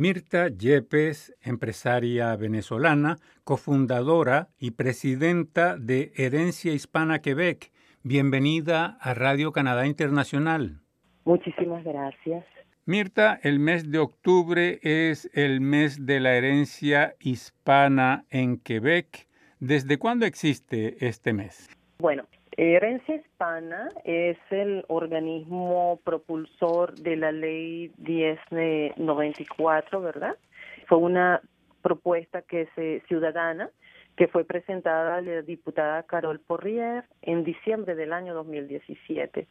Mirta Yepes, empresaria venezolana, cofundadora y presidenta de Herencia Hispana Quebec. Bienvenida a Radio Canadá Internacional. Muchísimas gracias. Mirta, el mes de octubre es el mes de la herencia hispana en Quebec. ¿Desde cuándo existe este mes? Bueno, Herencia Hispana es el organismo propulsor de la ley 1094, ¿verdad? Fue una propuesta que se ciudadana que fue presentada a la diputada Carol Porrier en diciembre del año 2017.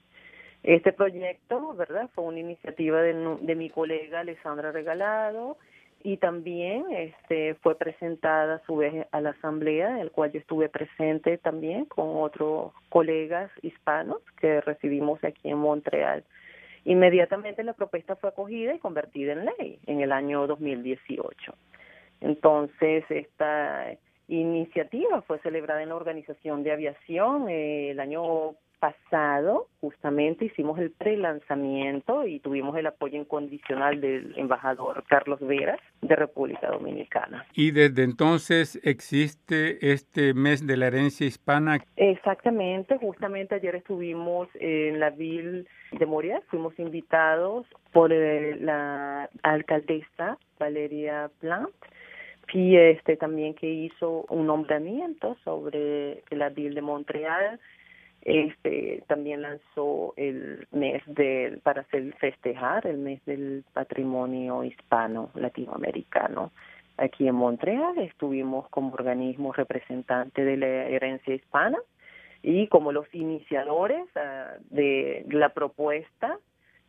Este proyecto, ¿verdad? Fue una iniciativa de, de mi colega Alessandra Regalado y también este fue presentada a su vez a la asamblea, en el cual yo estuve presente también con otros colegas hispanos que recibimos aquí en Montreal. Inmediatamente la propuesta fue acogida y convertida en ley en el año 2018. Entonces, esta iniciativa fue celebrada en la Organización de Aviación eh, el año pasado justamente hicimos el pre-lanzamiento y tuvimos el apoyo incondicional del embajador Carlos Veras de República Dominicana. ¿Y desde entonces existe este mes de la herencia hispana? Exactamente, justamente ayer estuvimos en la Ville de Moria, fuimos invitados por eh, la alcaldesa Valeria Plant y este también que hizo un nombramiento sobre la Ville de Montreal este también lanzó el mes del para hacer festejar el mes del patrimonio hispano latinoamericano. Aquí en Montreal estuvimos como organismo representante de la herencia hispana y como los iniciadores ah, de la propuesta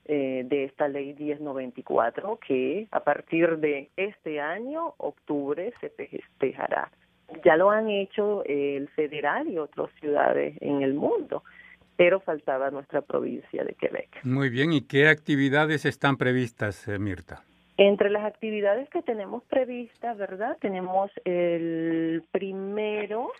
eh, de esta ley 1094 que a partir de este año octubre se festejará ya lo han hecho el federal y otras ciudades en el mundo, pero faltaba nuestra provincia de Quebec. Muy bien, ¿y qué actividades están previstas, eh, Mirta? Entre las actividades que tenemos previstas, ¿verdad? Tenemos el primero,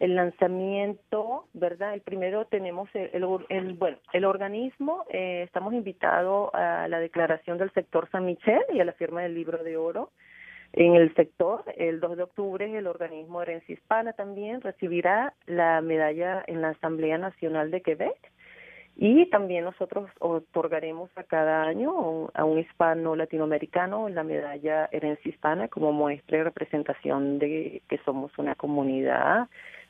el lanzamiento, ¿verdad? El primero tenemos el, el, bueno, el organismo, eh, estamos invitados a la declaración del sector San Michel y a la firma del libro de oro en el sector. El 2 de octubre el organismo Herencia Hispana también recibirá la medalla en la Asamblea Nacional de Quebec y también nosotros otorgaremos a cada año a un hispano latinoamericano la medalla Herencia Hispana como muestra y representación de que somos una comunidad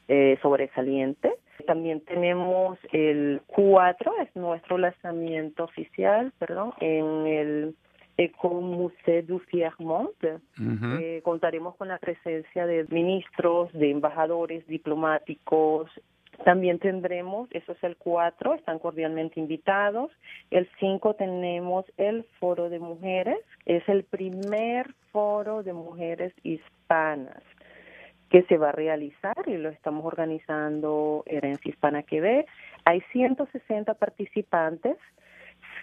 eh, sobresaliente. También tenemos el 4, es nuestro lanzamiento oficial, perdón, en el Musée du Fiermont. Eh, contaremos con la presencia de ministros, de embajadores diplomáticos. También tendremos, eso es el 4, están cordialmente invitados. El 5 tenemos el Foro de Mujeres, es el primer foro de mujeres hispanas que se va a realizar y lo estamos organizando Herencia Hispana Quebec. Hay 160 participantes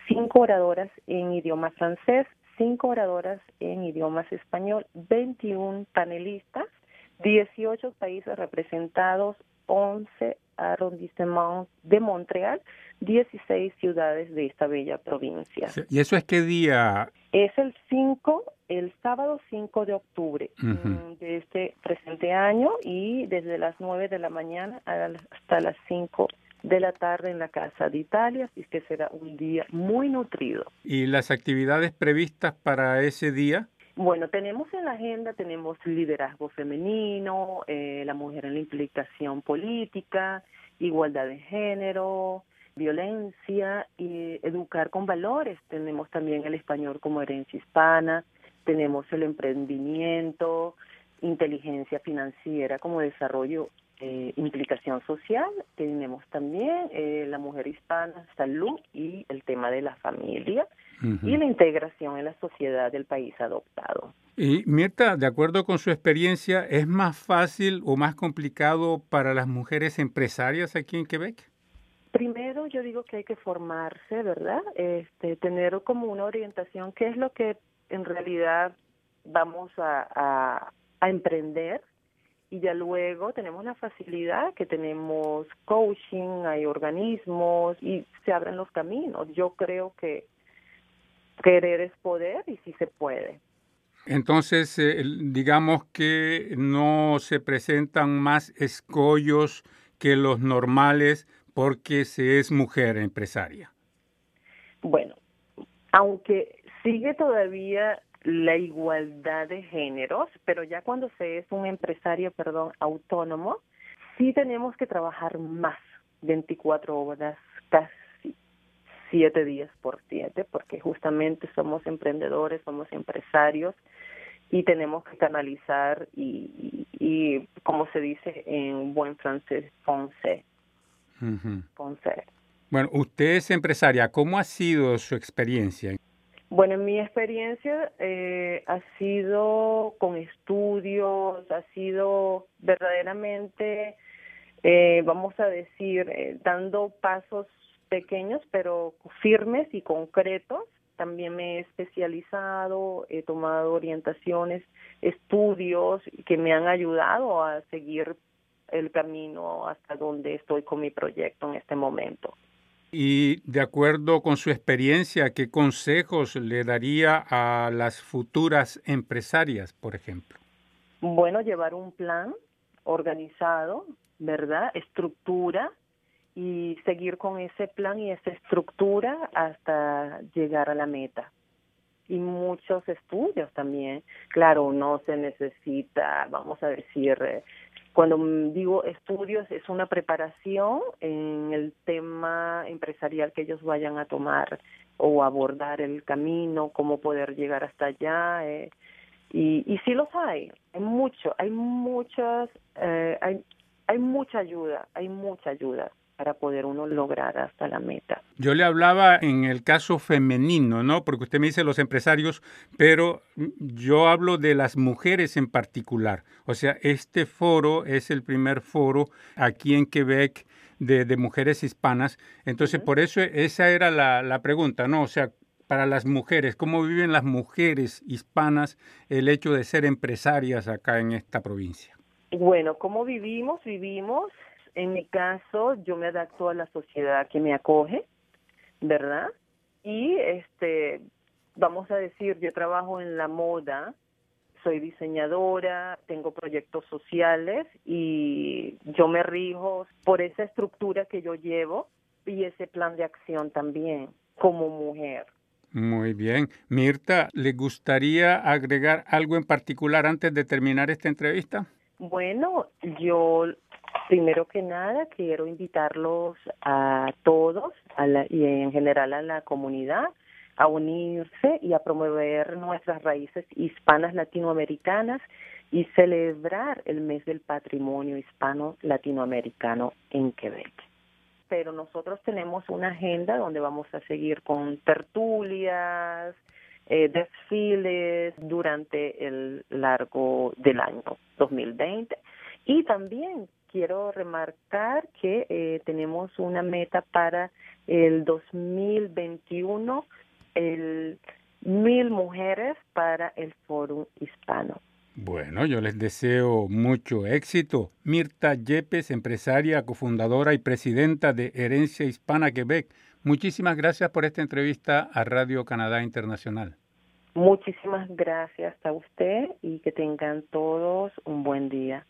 cinco oradoras en idioma francés, cinco oradoras en idiomas español, 21 panelistas, 18 países representados, 11 arrondissements de Montreal, 16 ciudades de esta bella provincia. ¿Y eso es qué día? Es el 5, el sábado 5 de octubre mm, de este presente año y desde las 9 de la mañana hasta las 5 de la tarde en la Casa de Italia, así que será un día muy nutrido. ¿Y las actividades previstas para ese día? Bueno, tenemos en la agenda, tenemos liderazgo femenino, eh, la mujer en la implicación política, igualdad de género, violencia y educar con valores. Tenemos también el español como herencia hispana, tenemos el emprendimiento, inteligencia financiera como desarrollo eh, implicación social, tenemos también eh, la mujer hispana, salud y el tema de la familia y la integración en la sociedad del país adoptado. Y Mirta, de acuerdo con su experiencia, ¿es más fácil o más complicado para las mujeres empresarias aquí en Quebec? Primero, yo digo que hay que formarse, ¿verdad? Este, tener como una orientación, qué es lo que en realidad vamos a, a emprender y ya luego tenemos la facilidad que tenemos coaching, hay organismos y se abren los caminos. Yo creo que querer es poder y sí se puede. Entonces, eh, digamos que no se presentan más escollos que los normales porque se es mujer empresaria. Bueno, aunque sigue todavía la igualdad de géneros, pero ya cuando se es un empresario, perdón, autónomo, sí tenemos que trabajar más, 24 horas, casi 7 días por 7, porque justamente somos emprendedores, somos empresarios y tenemos que canalizar y, y, como se dice en buen francés, ponce. Bueno, usted es empresaria, ¿cómo ha sido su experiencia? Bueno, mi experiencia eh, ha sido con estudios, ha sido verdaderamente, eh, vamos a decir, eh, dando pasos pequeños pero firmes y concretos. También me he especializado, he tomado orientaciones, estudios que me han ayudado a seguir el camino hasta donde estoy con mi proyecto en este momento. Y de acuerdo con su experiencia, ¿qué consejos le daría a las futuras empresarias, por ejemplo? Bueno, llevar un plan organizado, ¿verdad? Estructura y seguir con ese plan y esa estructura hasta llegar a la meta. Y muchos estudios también. Claro, no se necesita, vamos a decir, cuando digo estudios, es una preparación en el tema empresarial que ellos vayan a tomar o abordar el camino, cómo poder llegar hasta allá. Eh, y, y sí los hay, hay mucho, hay muchas, eh, hay, hay mucha ayuda, hay mucha ayuda para poder uno lograr hasta la meta. Yo le hablaba en el caso femenino, ¿no? Porque usted me dice los empresarios, pero yo hablo de las mujeres en particular. O sea, este foro es el primer foro aquí en Quebec de, de mujeres hispanas. Entonces, por eso esa era la, la pregunta, ¿no? O sea, para las mujeres, ¿cómo viven las mujeres hispanas el hecho de ser empresarias acá en esta provincia? Bueno, ¿cómo vivimos? Vivimos en mi caso, yo me adapto a la sociedad que me acoge, ¿verdad? Y este, vamos a decir, yo trabajo en la moda, soy diseñadora, tengo proyectos sociales y yo me rijo por esa estructura que yo llevo y ese plan de acción también como mujer. Muy bien. Mirta, ¿le gustaría agregar algo en particular antes de terminar esta entrevista? Bueno, yo Primero que nada, quiero invitarlos a todos a la, y en general a la comunidad a unirse y a promover nuestras raíces hispanas latinoamericanas y celebrar el mes del patrimonio hispano latinoamericano en Quebec. Pero nosotros tenemos una agenda donde vamos a seguir con tertulias, eh, desfiles durante el largo del año 2020 y también quiero remarcar que eh, tenemos una meta para el 2021, el mil mujeres para el Foro Hispano. Bueno, yo les deseo mucho éxito. Mirta Yepes, empresaria, cofundadora y presidenta de Herencia Hispana Quebec. Muchísimas gracias por esta entrevista a Radio Canadá Internacional. Muchísimas gracias a usted y que tengan todos un buen día.